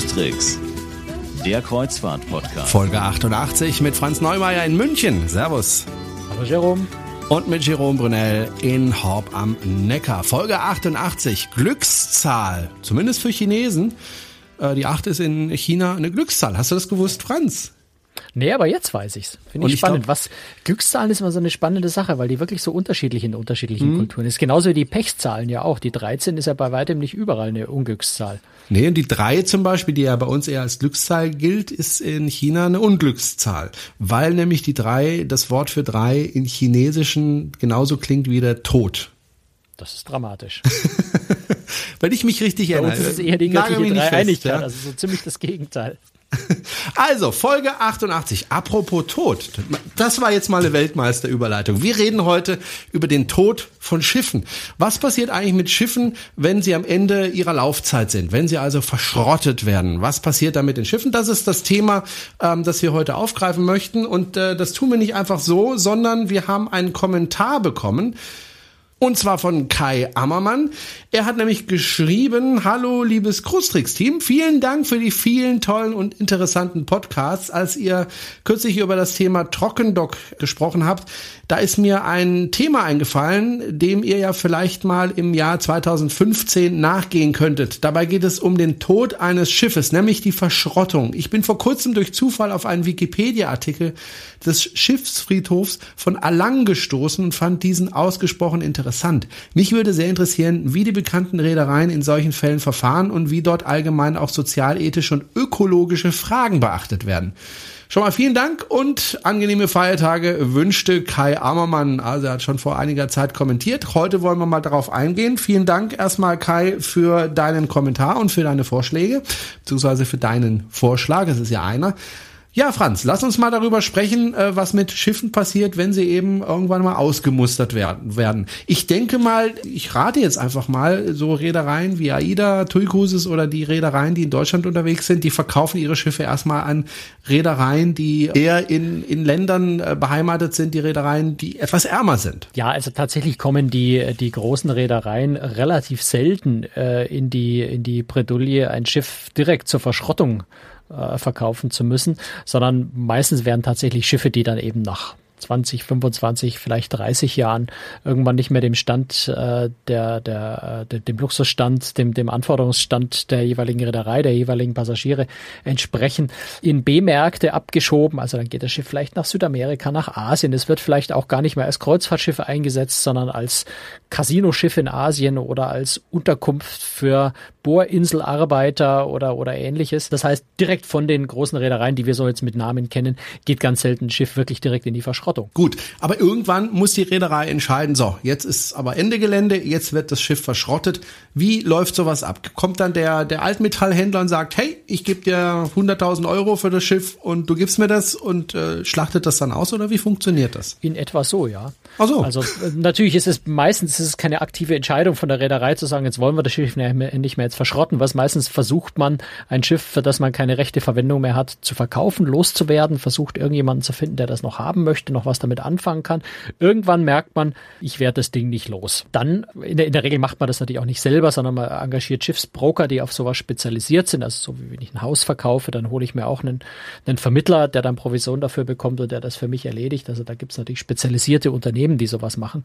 Tricks, der Kreuzfahrt-Podcast. Folge 88 mit Franz Neumeier in München. Servus. Hallo Jerome. Und mit Jerome Brunel in Horb am Neckar. Folge 88, Glückszahl. Zumindest für Chinesen. Äh, die 8 ist in China eine Glückszahl. Hast du das gewusst, Franz? Nee, aber jetzt weiß ich's. Finde ich, ich spannend. Glaub, Was Glückszahlen ist immer so eine spannende Sache, weil die wirklich so unterschiedlich in unterschiedlichen mhm. Kulturen ist. Genauso wie die Pechzahlen ja auch. Die 13 ist ja bei weitem nicht überall eine Unglückszahl. Nee, und die 3 zum Beispiel, die ja bei uns eher als Glückszahl gilt, ist in China eine Unglückszahl. Weil nämlich die 3, das Wort für 3 in Chinesischen genauso klingt wie der Tod. Das ist dramatisch. Wenn ich mich richtig erinnere. Uns ist es eher die göttliche Dreieinigkeit, ja? also so ziemlich das Gegenteil. Also, Folge 88. Apropos Tod. Das war jetzt mal eine Weltmeisterüberleitung. Wir reden heute über den Tod von Schiffen. Was passiert eigentlich mit Schiffen, wenn sie am Ende ihrer Laufzeit sind? Wenn sie also verschrottet werden? Was passiert da mit den Schiffen? Das ist das Thema, ähm, das wir heute aufgreifen möchten. Und äh, das tun wir nicht einfach so, sondern wir haben einen Kommentar bekommen und zwar von Kai Ammermann. Er hat nämlich geschrieben, hallo liebes Krustrix-Team, vielen Dank für die vielen tollen und interessanten Podcasts. Als ihr kürzlich über das Thema Trockendock gesprochen habt, da ist mir ein Thema eingefallen, dem ihr ja vielleicht mal im Jahr 2015 nachgehen könntet. Dabei geht es um den Tod eines Schiffes, nämlich die Verschrottung. Ich bin vor kurzem durch Zufall auf einen Wikipedia-Artikel des Schiffsfriedhofs von Alang gestoßen und fand diesen ausgesprochen interessant. Mich würde sehr interessieren, wie die bekannten Reedereien in solchen Fällen verfahren und wie dort allgemein auch sozialethische und ökologische Fragen beachtet werden. Schon mal vielen Dank und angenehme Feiertage wünschte Kai Ammermann. Also er hat schon vor einiger Zeit kommentiert. Heute wollen wir mal darauf eingehen. Vielen Dank erstmal Kai für deinen Kommentar und für deine Vorschläge, beziehungsweise für deinen Vorschlag. Es ist ja einer. Ja, Franz, lass uns mal darüber sprechen, äh, was mit Schiffen passiert, wenn sie eben irgendwann mal ausgemustert werden. Ich denke mal, ich rate jetzt einfach mal, so Reedereien wie AIDA, TUI Cruises oder die Reedereien, die in Deutschland unterwegs sind, die verkaufen ihre Schiffe erstmal an Reedereien, die eher in, in Ländern äh, beheimatet sind, die Reedereien, die etwas ärmer sind. Ja, also tatsächlich kommen die, die großen Reedereien relativ selten äh, in die, in die Bredouille, ein Schiff direkt zur Verschrottung äh, verkaufen zu müssen, sondern meistens werden tatsächlich Schiffe, die dann eben nach 20, 25, vielleicht 30 Jahren irgendwann nicht mehr dem Stand äh, der, der, der, dem Luxusstand, dem, dem Anforderungsstand der jeweiligen Reederei, der jeweiligen Passagiere entsprechen, in B-Märkte abgeschoben. Also dann geht das Schiff vielleicht nach Südamerika, nach Asien. Es wird vielleicht auch gar nicht mehr als Kreuzfahrtschiff eingesetzt, sondern als Casinoschiff in Asien oder als Unterkunft für Bohrinselarbeiter oder, oder ähnliches. Das heißt, direkt von den großen Reedereien, die wir so jetzt mit Namen kennen, geht ganz selten ein Schiff wirklich direkt in die Verschrottung. Gut, aber irgendwann muss die Reederei entscheiden, so, jetzt ist aber Ende Gelände, jetzt wird das Schiff verschrottet. Wie läuft sowas ab? Kommt dann der, der Altmetallhändler und sagt, hey, ich gebe dir 100.000 Euro für das Schiff und du gibst mir das und äh, schlachtet das dann aus oder wie funktioniert das? In etwa so, ja. Ach so. Also äh, natürlich ist es meistens ist es keine aktive Entscheidung von der Reederei zu sagen, jetzt wollen wir das Schiff nicht mehr jetzt verschrotten, was meistens versucht man, ein Schiff, für das man keine rechte Verwendung mehr hat, zu verkaufen, loszuwerden, versucht irgendjemanden zu finden, der das noch haben möchte, noch was damit anfangen kann. Irgendwann merkt man, ich werde das Ding nicht los. Dann, in der, in der Regel macht man das natürlich auch nicht selber, sondern man engagiert Schiffsbroker, die auf sowas spezialisiert sind. Also so wie wenn ich ein Haus verkaufe, dann hole ich mir auch einen, einen Vermittler, der dann Provision dafür bekommt und der das für mich erledigt. Also da gibt es natürlich spezialisierte Unternehmen, die sowas machen.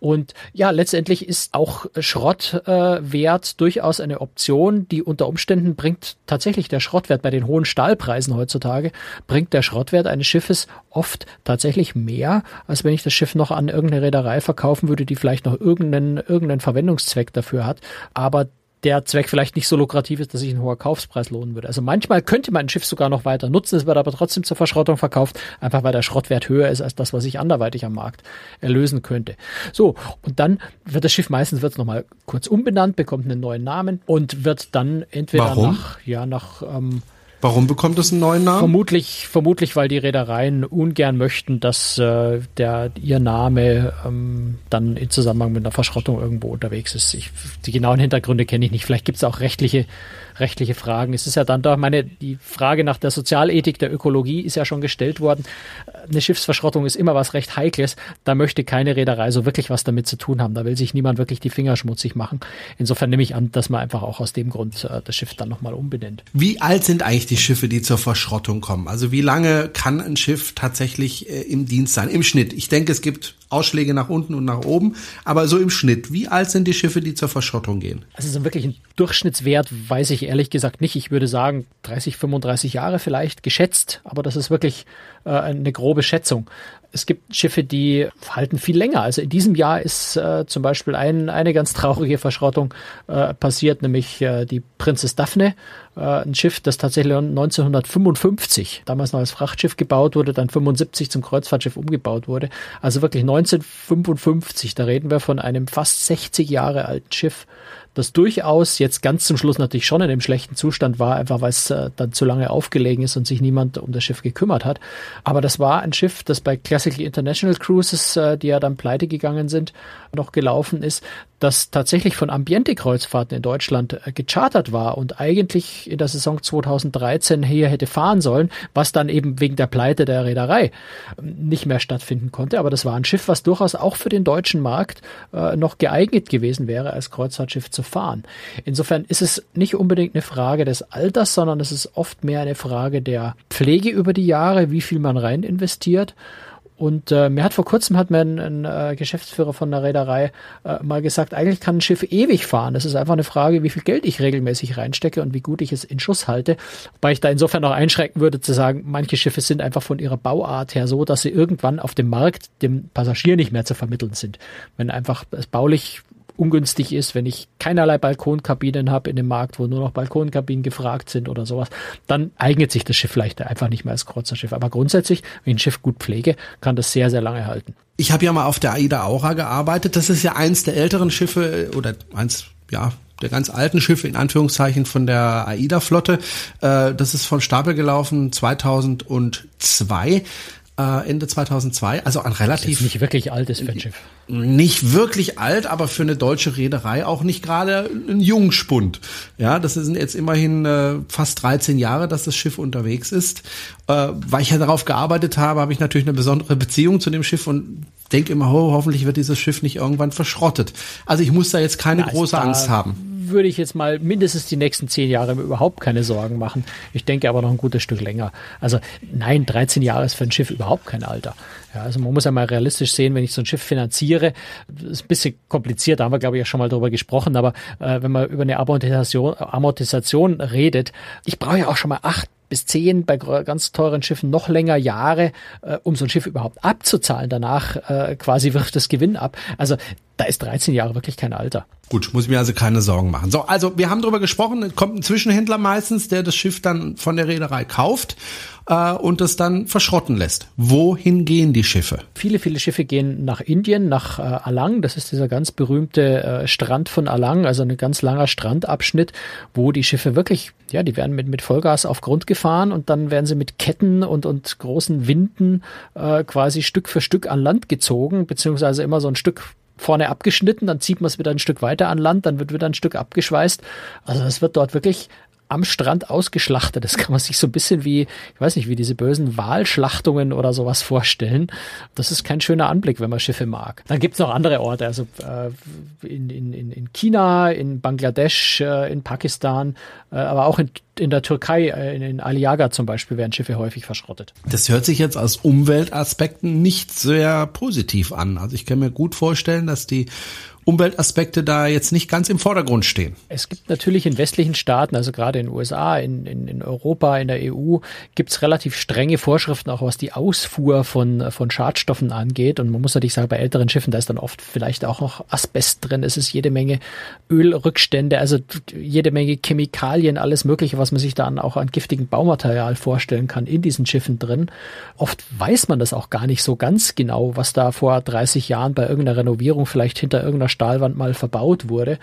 Und ja, letztendlich ist auch Schrottwert äh, durchaus eine Option, die unter Umständen bringt tatsächlich der Schrottwert bei den hohen Stahlpreisen heutzutage, bringt der Schrottwert eines Schiffes oft tatsächlich mehr, als wenn ich das Schiff noch an irgendeine Reederei verkaufen würde, die vielleicht noch irgendeinen, irgendeinen Verwendungszweck dafür hat. Aber der Zweck vielleicht nicht so lukrativ ist, dass sich ein hoher Kaufspreis lohnen würde. Also manchmal könnte man ein Schiff sogar noch weiter nutzen, es wird aber trotzdem zur Verschrottung verkauft, einfach weil der Schrottwert höher ist als das, was ich anderweitig am Markt erlösen könnte. So, und dann wird das Schiff meistens wird nochmal kurz umbenannt, bekommt einen neuen Namen und wird dann entweder Warum? nach, ja, nach ähm, Warum bekommt es einen neuen Namen? Vermutlich, vermutlich, weil die Reedereien ungern möchten, dass äh, der ihr Name ähm, dann in Zusammenhang mit einer Verschrottung irgendwo unterwegs ist. Ich, die genauen Hintergründe kenne ich nicht. Vielleicht gibt es auch rechtliche rechtliche Fragen. Es ist ja dann doch, meine, die Frage nach der Sozialethik, der Ökologie ist ja schon gestellt worden. Eine Schiffsverschrottung ist immer was recht Heikles. Da möchte keine Reederei so wirklich was damit zu tun haben. Da will sich niemand wirklich die Finger schmutzig machen. Insofern nehme ich an, dass man einfach auch aus dem Grund äh, das Schiff dann nochmal umbenennt. Wie alt sind eigentlich die Schiffe, die zur Verschrottung kommen? Also wie lange kann ein Schiff tatsächlich äh, im Dienst sein? Im Schnitt. Ich denke, es gibt Ausschläge nach unten und nach oben, aber so im Schnitt. Wie alt sind die Schiffe, die zur Verschrottung gehen? Also so wirklich ein Durchschnittswert weiß ich ehrlich gesagt nicht. Ich würde sagen 30, 35 Jahre vielleicht geschätzt, aber das ist wirklich äh, eine grobe Schätzung. Es gibt Schiffe, die halten viel länger. Also in diesem Jahr ist äh, zum Beispiel ein, eine ganz traurige Verschrottung äh, passiert, nämlich äh, die Princess Daphne, äh, ein Schiff, das tatsächlich 1955 damals noch als Frachtschiff gebaut wurde, dann 75 zum Kreuzfahrtschiff umgebaut wurde. Also wirklich 1955. Da reden wir von einem fast 60 Jahre alten Schiff, das durchaus jetzt ganz zum Schluss natürlich schon in einem schlechten Zustand war, einfach weil es äh, dann zu lange aufgelegen ist und sich niemand um das Schiff gekümmert hat. Aber das war ein Schiff, das bei Classical International Cruises, äh, die ja dann pleite gegangen sind, noch gelaufen ist, das tatsächlich von Ambiente-Kreuzfahrten in Deutschland äh, gechartert war und eigentlich in der Saison 2013 hier hätte fahren sollen, was dann eben wegen der Pleite der Reederei ähm, nicht mehr stattfinden konnte. Aber das war ein Schiff, was durchaus auch für den deutschen Markt äh, noch geeignet gewesen wäre, als Kreuzfahrtschiff zu fahren. Insofern ist es nicht unbedingt eine Frage des Alters, sondern es ist oft mehr eine Frage der Pflege über die Jahre, wie viel man rein investiert. Und äh, mir hat vor kurzem hat mir ein, ein äh, Geschäftsführer von der Reederei äh, mal gesagt, eigentlich kann ein Schiff ewig fahren. Das ist einfach eine Frage, wie viel Geld ich regelmäßig reinstecke und wie gut ich es in Schuss halte. Wobei ich da insofern noch einschränken würde zu sagen, manche Schiffe sind einfach von ihrer Bauart her so, dass sie irgendwann auf dem Markt dem Passagier nicht mehr zu vermitteln sind. Wenn einfach es baulich ungünstig ist, wenn ich keinerlei Balkonkabinen habe in dem Markt, wo nur noch Balkonkabinen gefragt sind oder sowas, dann eignet sich das Schiff vielleicht einfach nicht mehr als Kreuzerschiff. Aber grundsätzlich, wenn ich ein Schiff gut pflege, kann das sehr, sehr lange halten. Ich habe ja mal auf der Aida Aura gearbeitet. Das ist ja eins der älteren Schiffe oder eins, ja, der ganz alten Schiffe in Anführungszeichen von der AIDA-Flotte. Äh, das ist von Stapel gelaufen 2002 äh, Ende 2002, also ein relativ nicht wirklich altes Schiff. Nicht wirklich alt, aber für eine deutsche Reederei auch nicht gerade ein Jungspund. Ja, das sind jetzt immerhin äh, fast 13 Jahre, dass das Schiff unterwegs ist. Äh, weil ich ja darauf gearbeitet habe, habe ich natürlich eine besondere Beziehung zu dem Schiff und denke immer, oh, hoffentlich wird dieses Schiff nicht irgendwann verschrottet. Also ich muss da jetzt keine Na, große Angst haben würde ich jetzt mal mindestens die nächsten zehn Jahre überhaupt keine Sorgen machen. Ich denke aber noch ein gutes Stück länger. Also nein, 13 Jahre ist für ein Schiff überhaupt kein Alter. Ja, also man muss ja mal realistisch sehen, wenn ich so ein Schiff finanziere, ist ein bisschen kompliziert, da haben wir glaube ich ja schon mal drüber gesprochen, aber äh, wenn man über eine Amortisation, Amortisation redet, ich brauche ja auch schon mal acht bis zehn, bei ganz teuren Schiffen noch länger Jahre, äh, um so ein Schiff überhaupt abzuzahlen. Danach äh, quasi wirft das Gewinn ab. Also da ist 13 Jahre wirklich kein Alter. Gut, muss ich mir also keine Sorgen machen. So, also wir haben darüber gesprochen, kommt ein Zwischenhändler meistens, der das Schiff dann von der Reederei kauft äh, und das dann verschrotten lässt. Wohin gehen die Schiffe? Viele, viele Schiffe gehen nach Indien, nach äh, Alang. Das ist dieser ganz berühmte äh, Strand von Alang, also ein ganz langer Strandabschnitt, wo die Schiffe wirklich, ja, die werden mit, mit Vollgas auf Grund gefahren und dann werden sie mit Ketten und, und großen Winden äh, quasi Stück für Stück an Land gezogen, beziehungsweise immer so ein Stück vorne abgeschnitten, dann zieht man es wieder ein Stück weiter an Land, dann wird wieder ein Stück abgeschweißt. Also es wird dort wirklich am Strand ausgeschlachtet. Das kann man sich so ein bisschen wie, ich weiß nicht, wie diese bösen Wahlschlachtungen oder sowas vorstellen. Das ist kein schöner Anblick, wenn man Schiffe mag. Dann gibt's noch andere Orte, also äh, in, in, in China, in Bangladesch, äh, in Pakistan, äh, aber auch in, in der Türkei, äh, in, in Aliaga zum Beispiel, werden Schiffe häufig verschrottet. Das hört sich jetzt aus Umweltaspekten nicht sehr positiv an. Also ich kann mir gut vorstellen, dass die Umweltaspekte da jetzt nicht ganz im Vordergrund stehen. Es gibt natürlich in westlichen Staaten, also gerade in den USA, in, in, in Europa, in der EU, gibt es relativ strenge Vorschriften, auch was die Ausfuhr von, von Schadstoffen angeht. Und man muss natürlich sagen, bei älteren Schiffen, da ist dann oft vielleicht auch noch Asbest drin, es ist jede Menge Ölrückstände, also jede Menge Chemikalien, alles Mögliche, was was man sich dann auch an giftigem Baumaterial vorstellen kann in diesen Schiffen drin. Oft weiß man das auch gar nicht so ganz genau, was da vor 30 Jahren bei irgendeiner Renovierung vielleicht hinter irgendeiner Stahlwand mal verbaut wurde.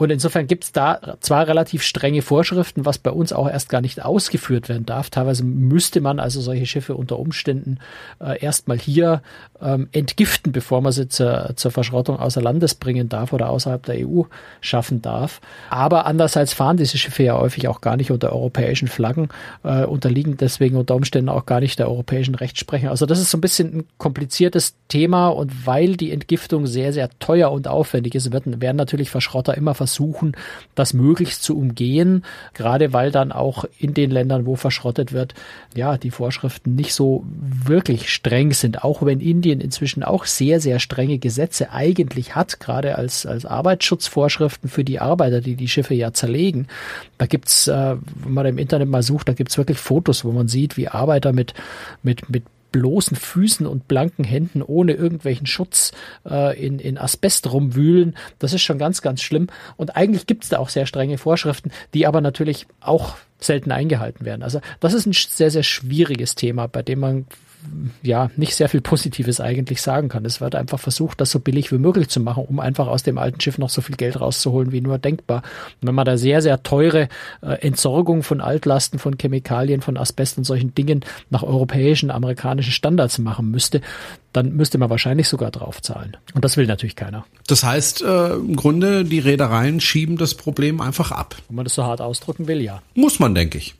Und insofern gibt es da zwar relativ strenge Vorschriften, was bei uns auch erst gar nicht ausgeführt werden darf. Teilweise müsste man also solche Schiffe unter Umständen äh, erstmal hier ähm, entgiften, bevor man sie zur, zur Verschrottung außer Landes bringen darf oder außerhalb der EU schaffen darf. Aber andererseits fahren diese Schiffe ja häufig auch gar nicht unter europäischen Flaggen, äh, unterliegen deswegen unter Umständen auch gar nicht der europäischen Rechtsprechung. Also das ist so ein bisschen ein kompliziertes Thema und weil die Entgiftung sehr, sehr teuer und aufwendig ist, werden, werden natürlich Verschrotter immer versuchen, versuchen, das möglichst zu umgehen, gerade weil dann auch in den Ländern, wo verschrottet wird, ja, die Vorschriften nicht so wirklich streng sind, auch wenn Indien inzwischen auch sehr, sehr strenge Gesetze eigentlich hat, gerade als, als Arbeitsschutzvorschriften für die Arbeiter, die die Schiffe ja zerlegen. Da gibt's, äh, wenn man im Internet mal sucht, da gibt's wirklich Fotos, wo man sieht, wie Arbeiter mit, mit, mit bloßen Füßen und blanken Händen ohne irgendwelchen Schutz äh, in, in Asbest rumwühlen. Das ist schon ganz, ganz schlimm. Und eigentlich gibt es da auch sehr strenge Vorschriften, die aber natürlich auch selten eingehalten werden. Also das ist ein sehr, sehr schwieriges Thema, bei dem man ja nicht sehr viel Positives eigentlich sagen kann. Es wird einfach versucht, das so billig wie möglich zu machen, um einfach aus dem alten Schiff noch so viel Geld rauszuholen wie nur denkbar. Und wenn man da sehr, sehr teure äh, Entsorgung von Altlasten, von Chemikalien, von Asbest und solchen Dingen nach europäischen, amerikanischen Standards machen müsste, dann müsste man wahrscheinlich sogar draufzahlen. Und das will natürlich keiner. Das heißt, äh, im Grunde, die Reedereien schieben das Problem einfach ab. Wenn man das so hart ausdrücken will, ja. Muss man, denke ich.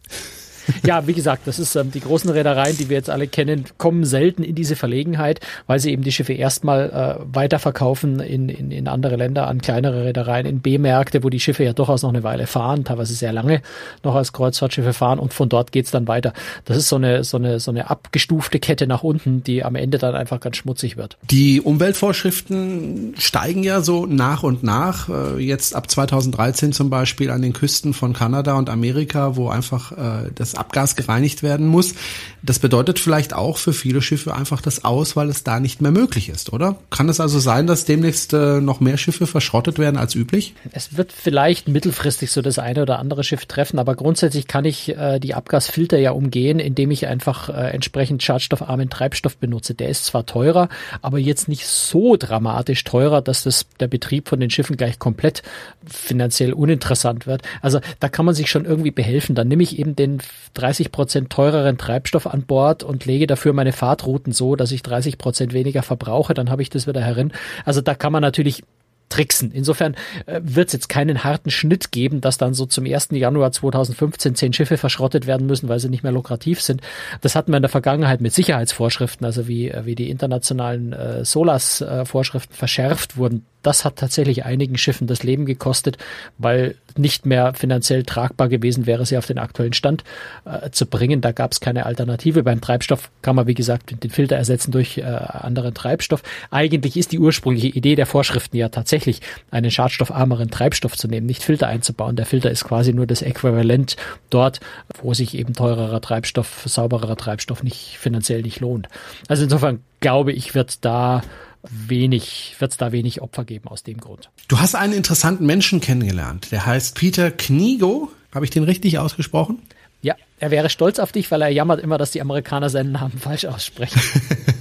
Ja, wie gesagt, das ist ähm, die großen Reedereien, die wir jetzt alle kennen, kommen selten in diese Verlegenheit, weil sie eben die Schiffe erstmal äh, weiterverkaufen in, in, in andere Länder an kleinere Reedereien, in B-Märkte, wo die Schiffe ja durchaus noch eine Weile fahren, teilweise sehr lange noch als Kreuzfahrtschiffe fahren und von dort geht's dann weiter. Das ist so eine, so eine, so eine abgestufte Kette nach unten, die am Ende dann einfach ganz schmutzig wird. Die Umweltvorschriften steigen ja so nach und nach. Äh, jetzt ab 2013 zum Beispiel an den Küsten von Kanada und Amerika, wo einfach äh, das Abgas gereinigt werden muss. Das bedeutet vielleicht auch für viele Schiffe einfach das Aus, weil es da nicht mehr möglich ist, oder? Kann es also sein, dass demnächst äh, noch mehr Schiffe verschrottet werden als üblich? Es wird vielleicht mittelfristig so das eine oder andere Schiff treffen, aber grundsätzlich kann ich äh, die Abgasfilter ja umgehen, indem ich einfach äh, entsprechend schadstoffarmen Treibstoff benutze. Der ist zwar teurer, aber jetzt nicht so dramatisch teurer, dass das der Betrieb von den Schiffen gleich komplett finanziell uninteressant wird. Also da kann man sich schon irgendwie behelfen. Dann nehme ich eben den 30 Prozent teureren Treibstoff an Bord und lege dafür meine Fahrtrouten so, dass ich 30 Prozent weniger verbrauche, dann habe ich das wieder herin. Also da kann man natürlich tricksen. Insofern äh, wird es jetzt keinen harten Schnitt geben, dass dann so zum 1. Januar 2015 zehn Schiffe verschrottet werden müssen, weil sie nicht mehr lukrativ sind. Das hatten wir in der Vergangenheit mit Sicherheitsvorschriften, also wie, äh, wie die internationalen äh, SOLAS-Vorschriften verschärft wurden das hat tatsächlich einigen Schiffen das Leben gekostet, weil nicht mehr finanziell tragbar gewesen wäre, sie auf den aktuellen Stand äh, zu bringen. Da gab es keine Alternative. Beim Treibstoff kann man, wie gesagt, den Filter ersetzen durch äh, anderen Treibstoff. Eigentlich ist die ursprüngliche Idee der Vorschriften ja tatsächlich, einen schadstoffarmeren Treibstoff zu nehmen, nicht Filter einzubauen. Der Filter ist quasi nur das Äquivalent dort, wo sich eben teurerer Treibstoff, saubererer Treibstoff nicht finanziell nicht lohnt. Also insofern glaube ich, wird da wenig, wird es da wenig Opfer geben aus dem Grund. Du hast einen interessanten Menschen kennengelernt. Der heißt Peter Knigo. Habe ich den richtig ausgesprochen? Ja, er wäre stolz auf dich, weil er jammert immer, dass die Amerikaner seinen Namen falsch aussprechen.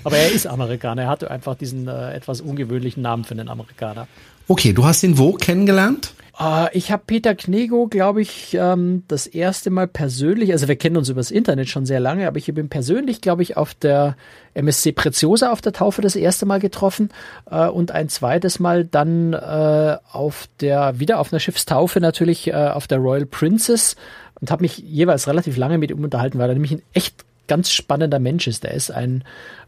Aber er ist Amerikaner. Er hatte einfach diesen äh, etwas ungewöhnlichen Namen für einen Amerikaner. Okay, du hast ihn wo kennengelernt? Uh, ich habe Peter Knego, glaube ich, ähm, das erste Mal persönlich, also wir kennen uns übers Internet schon sehr lange, aber ich habe ihn persönlich, glaube ich, auf der MSC Preziosa auf der Taufe das erste Mal getroffen äh, und ein zweites Mal dann äh, auf der, wieder auf einer Schiffstaufe natürlich, äh, auf der Royal Princess und habe mich jeweils relativ lange mit ihm unterhalten, weil er nämlich ein echt ganz spannender Mensch ist. Er ist ein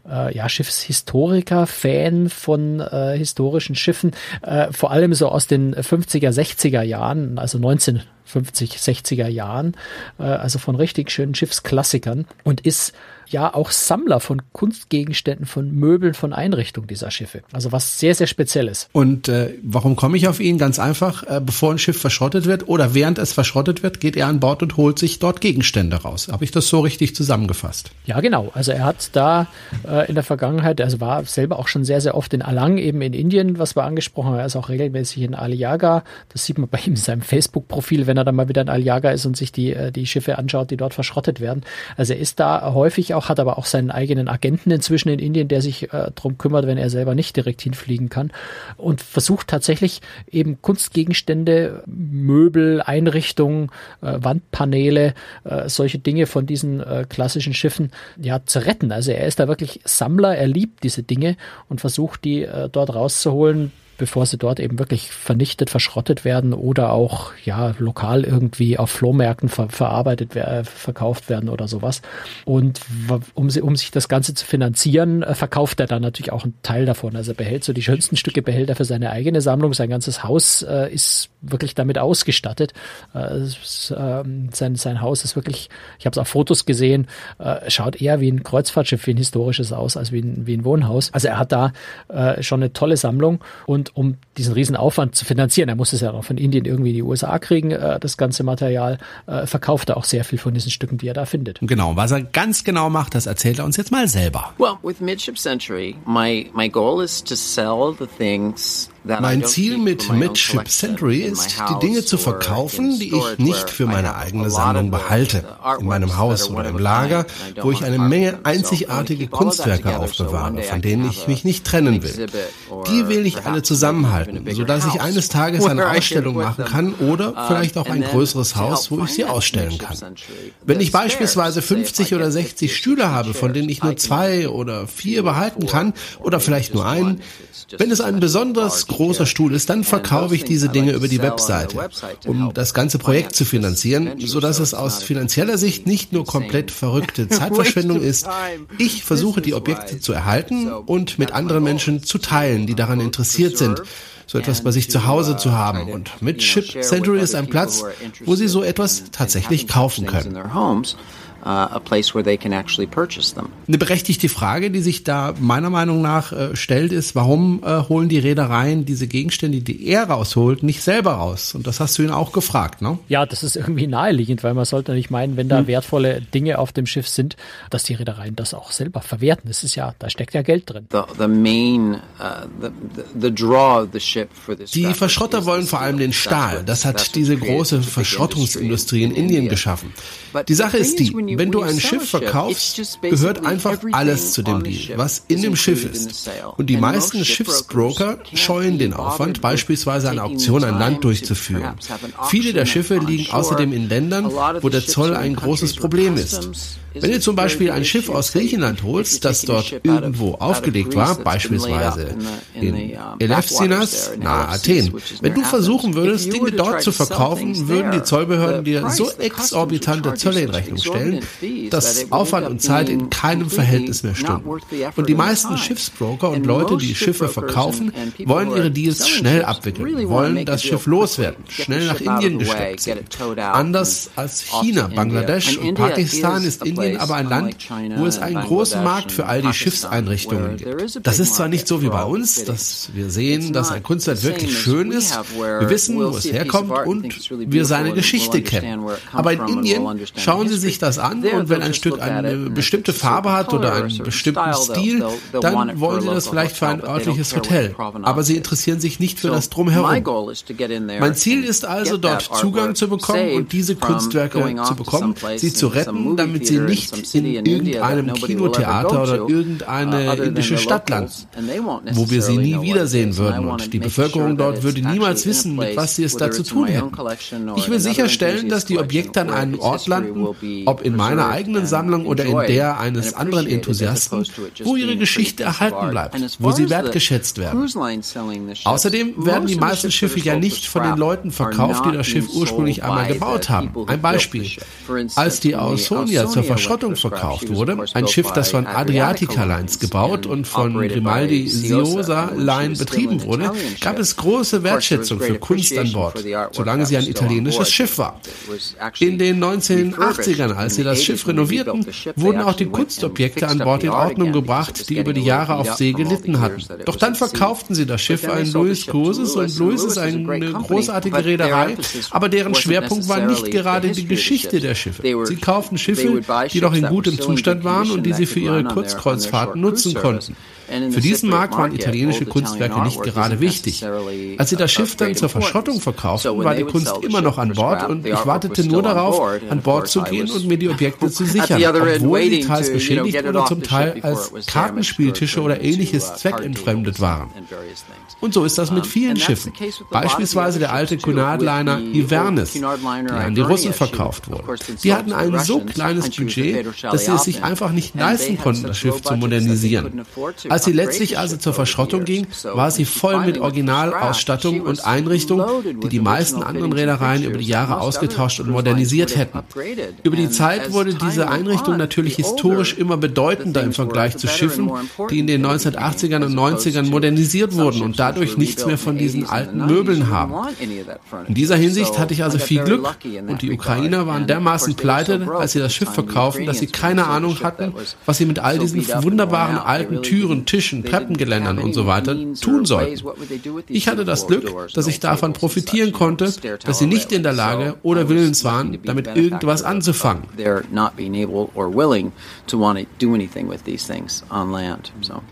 äh, ja, Schiffshistoriker, Fan von äh, historischen Schiffen, äh, vor allem so aus den 50er, 60er Jahren, also 1950, 60er Jahren, äh, also von richtig schönen Schiffsklassikern. Und ist ja auch Sammler von Kunstgegenständen, von Möbeln, von Einrichtungen dieser Schiffe. Also was sehr, sehr Spezielles. Und äh, warum komme ich auf ihn? Ganz einfach, äh, bevor ein Schiff verschrottet wird oder während es verschrottet wird, geht er an Bord und holt sich dort Gegenstände raus. Habe ich das so richtig zusammengefasst? Ja, genau. Also er hat da äh, in der Vergangenheit, also war selber auch schon sehr, sehr oft in Alang, eben in Indien, was wir angesprochen haben. Er ist auch regelmäßig in Aliaga. Das sieht man bei ihm in seinem Facebook-Profil, wenn er dann mal wieder in Aliaga ist und sich die, äh, die Schiffe anschaut, die dort verschrottet werden. Also er ist da häufig auch, hat aber auch seinen eigenen Agenten inzwischen in Indien, der sich äh, drum kümmert, wenn er selber nicht direkt hinfliegen kann und versucht tatsächlich eben Kunstgegenstände, Möbel, Einrichtungen, äh, Wandpaneele, äh, solche Dinge von diesen äh, klassischen Schiffen ja zu retten. Also er ist da wirklich Sammler, er liebt diese Dinge und versucht die äh, dort rauszuholen, bevor sie dort eben wirklich vernichtet, verschrottet werden oder auch ja lokal irgendwie auf Flohmärkten ver verarbeitet, äh, verkauft werden oder sowas. Und um, sie, um sich das Ganze zu finanzieren, äh, verkauft er dann natürlich auch einen Teil davon. Also er behält so die schönsten Stücke behält er für seine eigene Sammlung. Sein ganzes Haus äh, ist wirklich damit ausgestattet. Äh, ist, ähm, sein, sein Haus ist wirklich, ich habe es auf Fotos gesehen, äh, schaut eher wie ein Kreuzfahrtschiff, wie ein historisches aus, als wie ein, wie ein Wohnhaus. Also er hat da äh, schon eine tolle Sammlung und um diesen riesen Aufwand zu finanzieren, er muss es ja noch von Indien irgendwie in die USA kriegen, äh, das ganze Material, äh, verkauft er auch sehr viel von diesen Stücken, die er da findet. Genau, was er ganz genau macht, das erzählt er uns jetzt mal selber. Well, with Midship Century, my, my goal is to sell the things mein Ziel mit Midship Century ist, die Dinge zu verkaufen, die ich nicht für meine eigene Sammlung behalte, in meinem Haus oder im Lager, wo ich eine Menge einzigartige Kunstwerke aufbewahre, von denen ich mich nicht trennen will. Die will ich alle zusammenhalten, sodass ich eines Tages eine Ausstellung machen kann oder vielleicht auch ein größeres Haus, wo ich sie ausstellen kann. Wenn ich beispielsweise 50 oder 60 Stühle habe, von denen ich nur zwei oder vier behalten kann oder vielleicht nur einen, wenn es ein besonders großer Stuhl ist, dann verkaufe ich diese Dinge über die Webseite, um das ganze Projekt zu finanzieren, so dass es aus finanzieller Sicht nicht nur komplett verrückte Zeitverschwendung ist. Ich versuche die Objekte zu erhalten und mit anderen Menschen zu teilen, die daran interessiert sind so etwas bei sich zu Hause zu haben. Und mit Ship Century ist ein Platz, wo Sie so etwas tatsächlich kaufen können. Uh, a place where they can actually purchase them. Eine berechtigte Frage, die sich da meiner Meinung nach äh, stellt, ist, warum äh, holen die Reedereien diese Gegenstände, die er rausholt, nicht selber raus? Und das hast du ihn auch gefragt, ne? Ja, das ist irgendwie naheliegend, weil man sollte nicht meinen, wenn da hm. wertvolle Dinge auf dem Schiff sind, dass die Reedereien das auch selber verwerten. Das ist ja, da steckt ja Geld drin. die Verschrotter wollen vor allem den Stahl. Das hat diese große Verschrottungsindustrie in Indien geschaffen. Die Sache ist die, wenn du ein Schiff verkaufst, gehört einfach alles zu dem Deal, was in dem Schiff ist. Und die meisten Schiffsbroker scheuen den Aufwand, beispielsweise eine Auktion an Land durchzuführen. Viele der Schiffe liegen außerdem in Ländern, wo der Zoll ein großes Problem ist. Wenn du zum Beispiel ein Schiff aus Griechenland holst, das dort irgendwo aufgelegt war, beispielsweise in Elefsinas, nahe Athen, wenn du versuchen würdest, Dinge dort zu verkaufen, würden die Zollbehörden dir so exorbitante Zölle in Rechnung stellen, dass Aufwand und Zeit in keinem Verhältnis mehr stimmen. Und die meisten Schiffsbroker und Leute, die Schiffe verkaufen, wollen ihre Deals schnell abwickeln, wollen das Schiff loswerden, schnell nach Indien gesteckt sind. Anders als China, Bangladesch und Pakistan ist Indien Indien aber ein Land, wo es einen großen Markt für all die Schiffseinrichtungen gibt. Das ist zwar nicht so wie bei uns, dass wir sehen, dass ein Kunstwerk wirklich schön ist, wir wissen, wo es herkommt und wir seine Geschichte kennen. Aber in Indien schauen sie sich das an und wenn ein Stück eine bestimmte Farbe hat oder einen bestimmten Stil, dann wollen sie das vielleicht für ein örtliches Hotel. Aber sie interessieren sich nicht für das Drumherum. Mein Ziel ist also, dort Zugang zu bekommen und diese Kunstwerke zu bekommen, sie zu retten, damit sie nicht in irgendeinem Kinotheater oder irgendeine uh, indische Stadt landen, wo wir sie nie wiedersehen würden und die Bevölkerung dort würde niemals wissen, mit was sie es da zu tun hätten. Ich will sicherstellen, dass die Objekte an einem Ort landen, ob in meiner eigenen Sammlung oder in der eines anderen Enthusiasten, wo ihre Geschichte erhalten bleibt, wo sie wertgeschätzt werden. Außerdem werden die meisten Schiffe ja nicht von den Leuten verkauft, die das Schiff ursprünglich einmal gebaut haben. Ein Beispiel. Als die Ausonia zur Verschrottung verkauft wurde. Ein Schiff, das von Adriatica Lines gebaut und von Grimaldi Siosa Line betrieben wurde, gab es große Wertschätzung für Kunst an Bord, solange sie ein italienisches Schiff war. In den 1980ern, als sie das Schiff renovierten, wurden auch die Kunstobjekte an Bord in Ordnung gebracht, die über die Jahre auf See gelitten hatten. Doch dann verkauften sie das Schiff an Louis Cruises und Louis ist eine großartige Reederei, aber deren Schwerpunkt war nicht gerade die Geschichte der Schiffe. Sie kauften Schiffe, die noch in gutem Zustand waren und die sie für ihre Kurzkreuzfahrten nutzen konnten. Für diesen Markt waren italienische Kunstwerke nicht gerade wichtig. Als sie das Schiff dann zur Verschrottung verkauften, war die Kunst immer noch an Bord und ich wartete nur darauf, an Bord zu gehen und mir die Objekte zu sichern, obwohl sie teils beschädigt oder zum Teil als Kartenspieltische oder ähnliches zweckentfremdet waren. Und so ist das mit vielen Schiffen. Beispielsweise der alte Cunard-Liner Ivernus, der an die Russen verkauft wurde. Die hatten ein so kleines Budget, dass sie es sich einfach nicht leisten konnten, das Schiff zu modernisieren. Als sie letztlich also zur Verschrottung ging, war sie voll mit Originalausstattung und Einrichtung, die die meisten anderen Reedereien über die Jahre ausgetauscht und modernisiert hätten. Über die Zeit wurde diese Einrichtung natürlich historisch immer bedeutender im Vergleich zu Schiffen, die in den 1980ern und 90ern modernisiert wurden und dadurch nichts mehr von diesen alten Möbeln haben. In dieser Hinsicht hatte ich also viel Glück und die Ukrainer waren dermaßen pleite, als sie das Schiff verkaufen, dass sie keine Ahnung hatten, was sie mit all diesen wunderbaren alten Türen, Tischen, Treppengeländern und so weiter tun sollten. Ich hatte das Glück, dass ich davon profitieren konnte, dass sie nicht in der Lage oder willens waren, damit irgendwas anzufangen.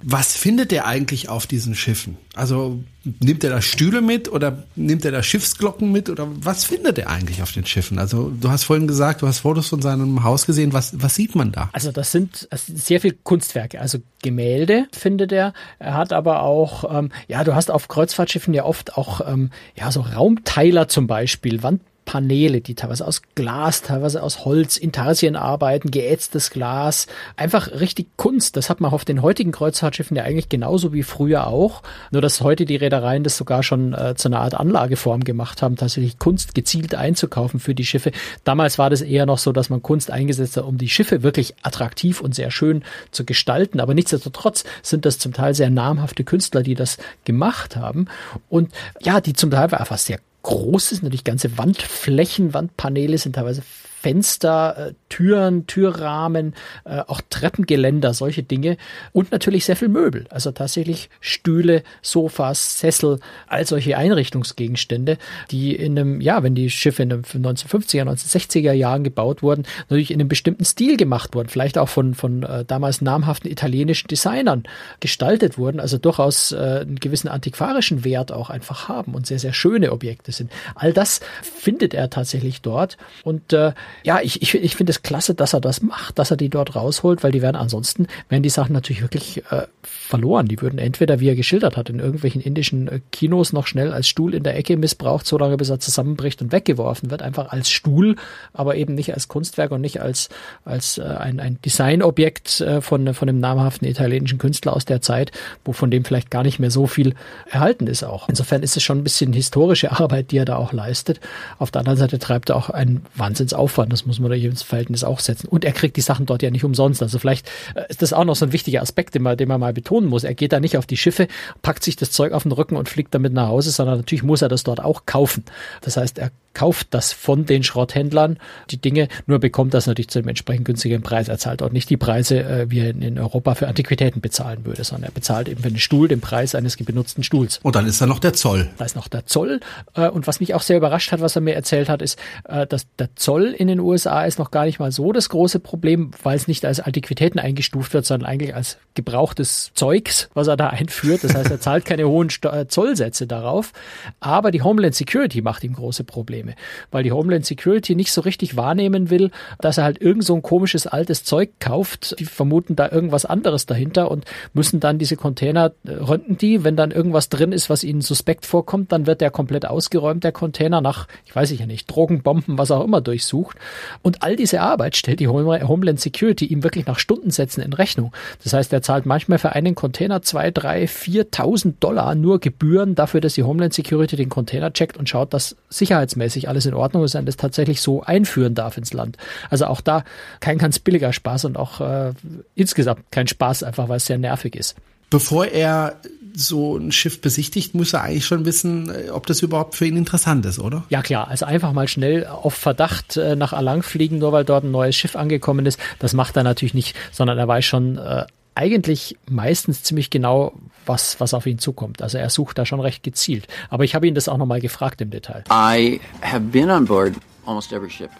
Was findet er eigentlich auf diesen Schiffen? Also nimmt er da Stühle mit oder nimmt er da Schiffsglocken mit oder was findet er eigentlich auf den Schiffen? Also du hast vorhin gesagt, du hast Fotos von seinem Haus gesehen. Was, was sieht man da? Also das sind sehr viele Kunstwerke, also Gemälde findet er. Er hat aber auch, ähm, ja, du hast auf Kreuzfahrtschiffen ja oft auch ähm, ja so Raumteiler zum Beispiel, Wand Paneele, die teilweise aus Glas, teilweise aus Holz, Intarsien arbeiten, geätztes Glas, einfach richtig Kunst. Das hat man auf den heutigen Kreuzfahrtschiffen ja eigentlich genauso wie früher auch, nur dass heute die Reedereien das sogar schon äh, zu einer Art Anlageform gemacht haben, tatsächlich Kunst gezielt einzukaufen für die Schiffe. Damals war das eher noch so, dass man Kunst eingesetzt hat, um die Schiffe wirklich attraktiv und sehr schön zu gestalten, aber nichtsdestotrotz sind das zum Teil sehr namhafte Künstler, die das gemacht haben und ja, die zum Teil einfach sehr groß ist, natürlich ganze Wandflächen, Wandpaneele sind teilweise Fenster, äh, Türen, Türrahmen, äh, auch Treppengeländer, solche Dinge und natürlich sehr viel Möbel. Also tatsächlich Stühle, Sofas, Sessel, all solche Einrichtungsgegenstände, die in einem, ja, wenn die Schiffe in den 1950er, 1960er Jahren gebaut wurden, natürlich in einem bestimmten Stil gemacht wurden, vielleicht auch von, von äh, damals namhaften italienischen Designern gestaltet wurden, also durchaus einen gewissen antiquarischen Wert auch einfach haben und sehr, sehr schöne Objekte sind. All das findet er tatsächlich dort und äh, ja, ich, ich, ich finde es klasse, dass er das macht, dass er die dort rausholt, weil die werden ansonsten, werden die Sachen natürlich wirklich äh, verloren. Die würden entweder, wie er geschildert hat, in irgendwelchen indischen äh, Kinos noch schnell als Stuhl in der Ecke missbraucht, so lange bis er zusammenbricht und weggeworfen wird, einfach als Stuhl, aber eben nicht als Kunstwerk und nicht als, als äh, ein, ein Designobjekt äh, von, von einem namhaften italienischen Künstler aus der Zeit, wo von dem vielleicht gar nicht mehr so viel erhalten ist auch. Insofern ist es schon ein bisschen historische Arbeit, die er da auch leistet. Auf der anderen Seite treibt er auch einen Wahnsinnsaufwand das muss man da ins Verhältnis auch setzen. Und er kriegt die Sachen dort ja nicht umsonst. Also vielleicht äh, ist das auch noch so ein wichtiger Aspekt, den man, den man mal betonen muss. Er geht da nicht auf die Schiffe, packt sich das Zeug auf den Rücken und fliegt damit nach Hause, sondern natürlich muss er das dort auch kaufen. Das heißt, er kauft das von den Schrotthändlern, die Dinge, nur bekommt das natürlich zu einem entsprechend günstigen Preis. Er zahlt auch nicht die Preise, äh, wie er in Europa für Antiquitäten bezahlen würde, sondern er bezahlt eben für einen Stuhl den Preis eines benutzten Stuhls. Und dann ist da noch der Zoll. Da ist noch der Zoll. Äh, und was mich auch sehr überrascht hat, was er mir erzählt hat, ist, äh, dass der Zoll in den USA ist noch gar nicht mal so das große Problem, weil es nicht als Antiquitäten eingestuft wird, sondern eigentlich als gebrauchtes Zeugs, was er da einführt. Das heißt, er zahlt keine hohen Zollsätze darauf. Aber die Homeland Security macht ihm große Probleme. Probleme, weil die Homeland Security nicht so richtig wahrnehmen will, dass er halt irgend so ein komisches altes Zeug kauft. Die vermuten da irgendwas anderes dahinter und müssen dann diese Container äh, röntgen die. Wenn dann irgendwas drin ist, was ihnen suspekt vorkommt, dann wird der komplett ausgeräumt, der Container nach, ich weiß ja nicht, Drogen, Bomben, was auch immer durchsucht. Und all diese Arbeit stellt die Homeland Security ihm wirklich nach Stundensätzen in Rechnung. Das heißt, er zahlt manchmal für einen Container zwei, drei, viertausend Dollar nur Gebühren dafür, dass die Homeland Security den Container checkt und schaut, dass sicherheitsmäßig rechtmäßig alles in Ordnung ist und das tatsächlich so einführen darf ins Land. Also auch da kein ganz billiger Spaß und auch äh, insgesamt kein Spaß, einfach weil es sehr nervig ist. Bevor er so ein Schiff besichtigt, muss er eigentlich schon wissen, äh, ob das überhaupt für ihn interessant ist, oder? Ja klar, also einfach mal schnell auf Verdacht äh, nach Alang fliegen, nur weil dort ein neues Schiff angekommen ist, das macht er natürlich nicht, sondern er weiß schon äh, eigentlich meistens ziemlich genau, was, was auf ihn zukommt. Also er sucht da schon recht gezielt. Aber ich habe ihn das auch nochmal gefragt im Detail. I have been on board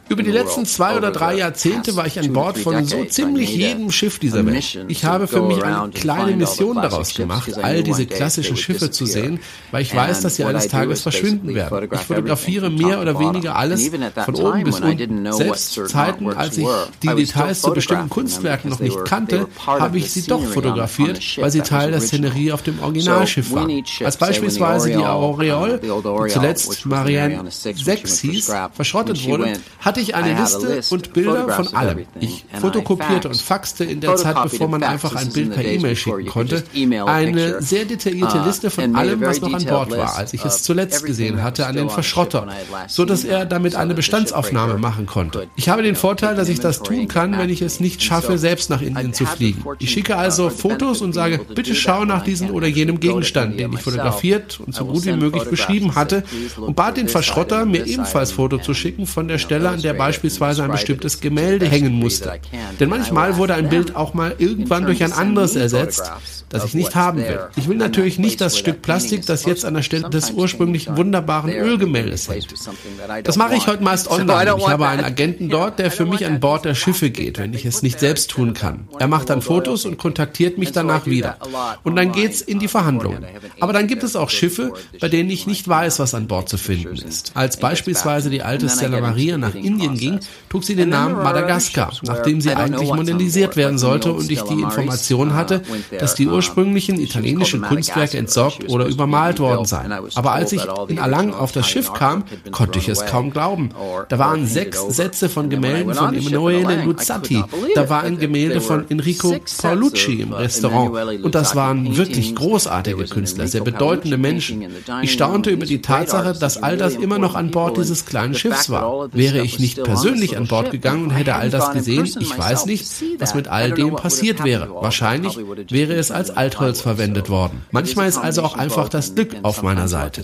über die letzten zwei oder drei Jahrzehnte war ich an Bord von so ziemlich jedem Schiff dieser Welt. Ich habe für mich eine kleine Mission daraus gemacht, all diese klassischen Schiffe zu sehen, weil ich weiß, dass sie eines Tages verschwinden werden. Ich fotografiere mehr oder weniger alles von oben bis unten. Selbst zu Zeiten, als ich die Details zu bestimmten Kunstwerken noch nicht kannte, habe ich sie doch fotografiert, weil sie Teil der Szenerie auf dem Originalschiff waren. Als beispielsweise die Aureole, die zuletzt Marianne 6 hieß, verschrottet wurde, hatte ich eine Liste und Bilder von allem. Ich fotokopierte und faxte in der Zeit, bevor man einfach ein Bild per E-Mail schicken konnte, eine sehr detaillierte uh, Liste von allem, was noch an Bord war, als ich es zuletzt gesehen hatte, an den Verschrotter, so dass er damit eine Bestandsaufnahme machen konnte. Ich habe den Vorteil, dass ich das tun kann, wenn ich es nicht schaffe, selbst nach Indien zu fliegen. Ich schicke also Fotos und sage, bitte schau nach diesem oder jenem Gegenstand, den ich fotografiert und so gut wie möglich beschrieben hatte und bat den Verschrotter, mir ebenfalls Foto zu schicken von der Stelle, an der beispielsweise ein bestimmtes Gemälde hängen musste. Denn manchmal wurde ein Bild auch mal irgendwann durch ein anderes ersetzt, das ich nicht haben will. Ich will natürlich nicht das Stück Plastik, das jetzt an der Stelle des ursprünglichen wunderbaren Ölgemäldes hängt. Das mache ich heute meist online. Ich habe einen Agenten dort, der für mich an Bord der Schiffe geht, wenn ich es nicht selbst tun kann. Er macht dann Fotos und kontaktiert mich danach wieder. Und dann geht's in die Verhandlungen. Aber dann gibt es auch Schiffe, bei denen ich nicht weiß, was an Bord zu finden ist. Als beispielsweise die alte Stella Maria nach Indien ging, trug sie den Namen Madagaskar, nachdem sie eigentlich modernisiert werden sollte und ich die Information hatte, dass die ursprünglichen italienischen Kunstwerke entsorgt oder übermalt worden seien. Aber als ich in Alang auf das Schiff kam, konnte ich es kaum glauben. Da waren sechs Sätze von Gemälden von Emanuele Luzzatti. Da war ein Gemälde von Enrico Paolucci im Restaurant. Und das waren wirklich großartige Künstler, sehr bedeutende Menschen. Ich staunte über die Tatsache, dass all das immer noch an Bord dieses kleinen Schiffs war. Wäre ich nicht persönlich an Bord gegangen und hätte all das gesehen, ich weiß nicht, was mit all dem passiert wäre. Wahrscheinlich wäre es als Altholz verwendet worden. Manchmal ist also auch einfach das Glück auf meiner Seite.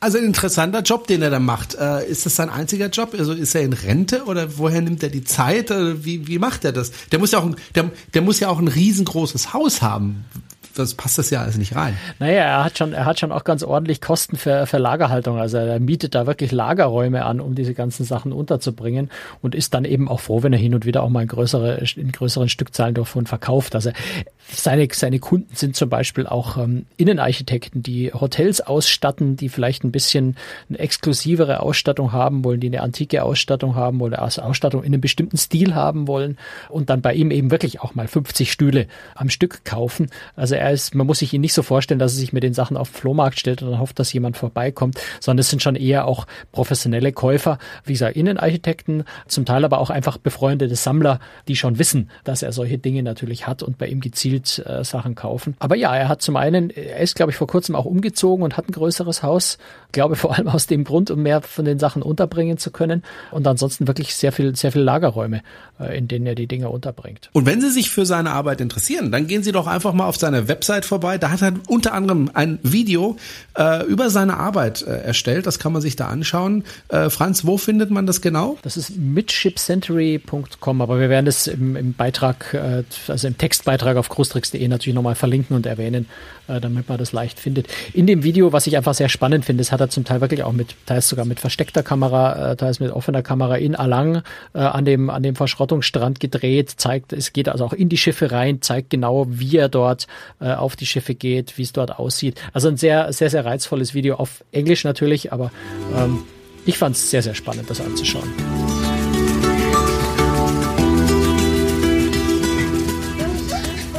Also ein interessanter Job, den er da macht. Äh, ist das sein einziger Job? Also ist er in Rente oder woher nimmt er die Zeit? Wie, wie macht er das? Der muss ja auch ein, der, der muss ja auch ein riesengroßes Haus haben das passt das ja alles nicht rein. Naja, er hat schon, er hat schon auch ganz ordentlich Kosten für, für Lagerhaltung. Also er mietet da wirklich Lagerräume an, um diese ganzen Sachen unterzubringen und ist dann eben auch froh, wenn er hin und wieder auch mal in, größere, in größeren Stückzahlen davon verkauft. Also seine, seine Kunden sind zum Beispiel auch ähm, Innenarchitekten, die Hotels ausstatten, die vielleicht ein bisschen eine exklusivere Ausstattung haben wollen, die eine antike Ausstattung haben wollen, also Ausstattung in einem bestimmten Stil haben wollen und dann bei ihm eben wirklich auch mal 50 Stühle am Stück kaufen. Also er ist, man muss sich ihn nicht so vorstellen, dass er sich mit den Sachen auf den Flohmarkt stellt und dann hofft, dass jemand vorbeikommt, sondern es sind schon eher auch professionelle Käufer, wie gesagt, Innenarchitekten, zum Teil aber auch einfach befreundete Sammler, die schon wissen, dass er solche Dinge natürlich hat und bei ihm gezielt äh, Sachen kaufen. Aber ja, er hat zum einen, er ist, glaube ich, vor kurzem auch umgezogen und hat ein größeres Haus. Glaube vor allem aus dem Grund, um mehr von den Sachen unterbringen zu können. Und ansonsten wirklich sehr viel, sehr viel Lagerräume, äh, in denen er die Dinge unterbringt. Und wenn Sie sich für seine Arbeit interessieren, dann gehen Sie doch einfach mal auf seine Website vorbei. Da hat er unter anderem ein Video äh, über seine Arbeit äh, erstellt. Das kann man sich da anschauen. Äh, Franz, wo findet man das genau? Das ist midshipcentury.com, aber wir werden es im, im Beitrag, äh, also im Textbeitrag auf großtricks.de natürlich nochmal verlinken und erwähnen, äh, damit man das leicht findet. In dem Video, was ich einfach sehr spannend finde, das hat er zum Teil wirklich auch mit, teils sogar mit versteckter Kamera, äh, teils mit offener Kamera in Alang an dem an dem Verschrottungsstrand gedreht, zeigt, es geht also auch in die Schiffe rein, zeigt genau, wie er dort äh, auf die Schiffe geht, wie es dort aussieht. Also ein sehr, sehr, sehr reizvolles Video auf Englisch natürlich, aber ähm, ich fand es sehr, sehr spannend, das anzuschauen.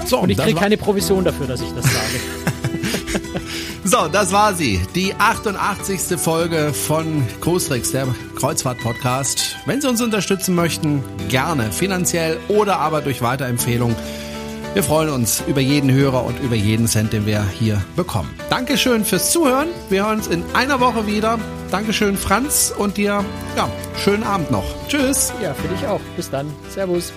So, und ich kriege keine Provision dafür, dass ich das sage. so, das war sie. Die 88. Folge von Großrex, der Kreuzfahrt-Podcast. Wenn Sie uns unterstützen möchten, gerne finanziell oder aber durch Weiterempfehlung wir freuen uns über jeden Hörer und über jeden Cent, den wir hier bekommen. Dankeschön fürs Zuhören. Wir hören uns in einer Woche wieder. Dankeschön, Franz, und dir, ja, schönen Abend noch. Tschüss. Ja, für dich auch. Bis dann. Servus.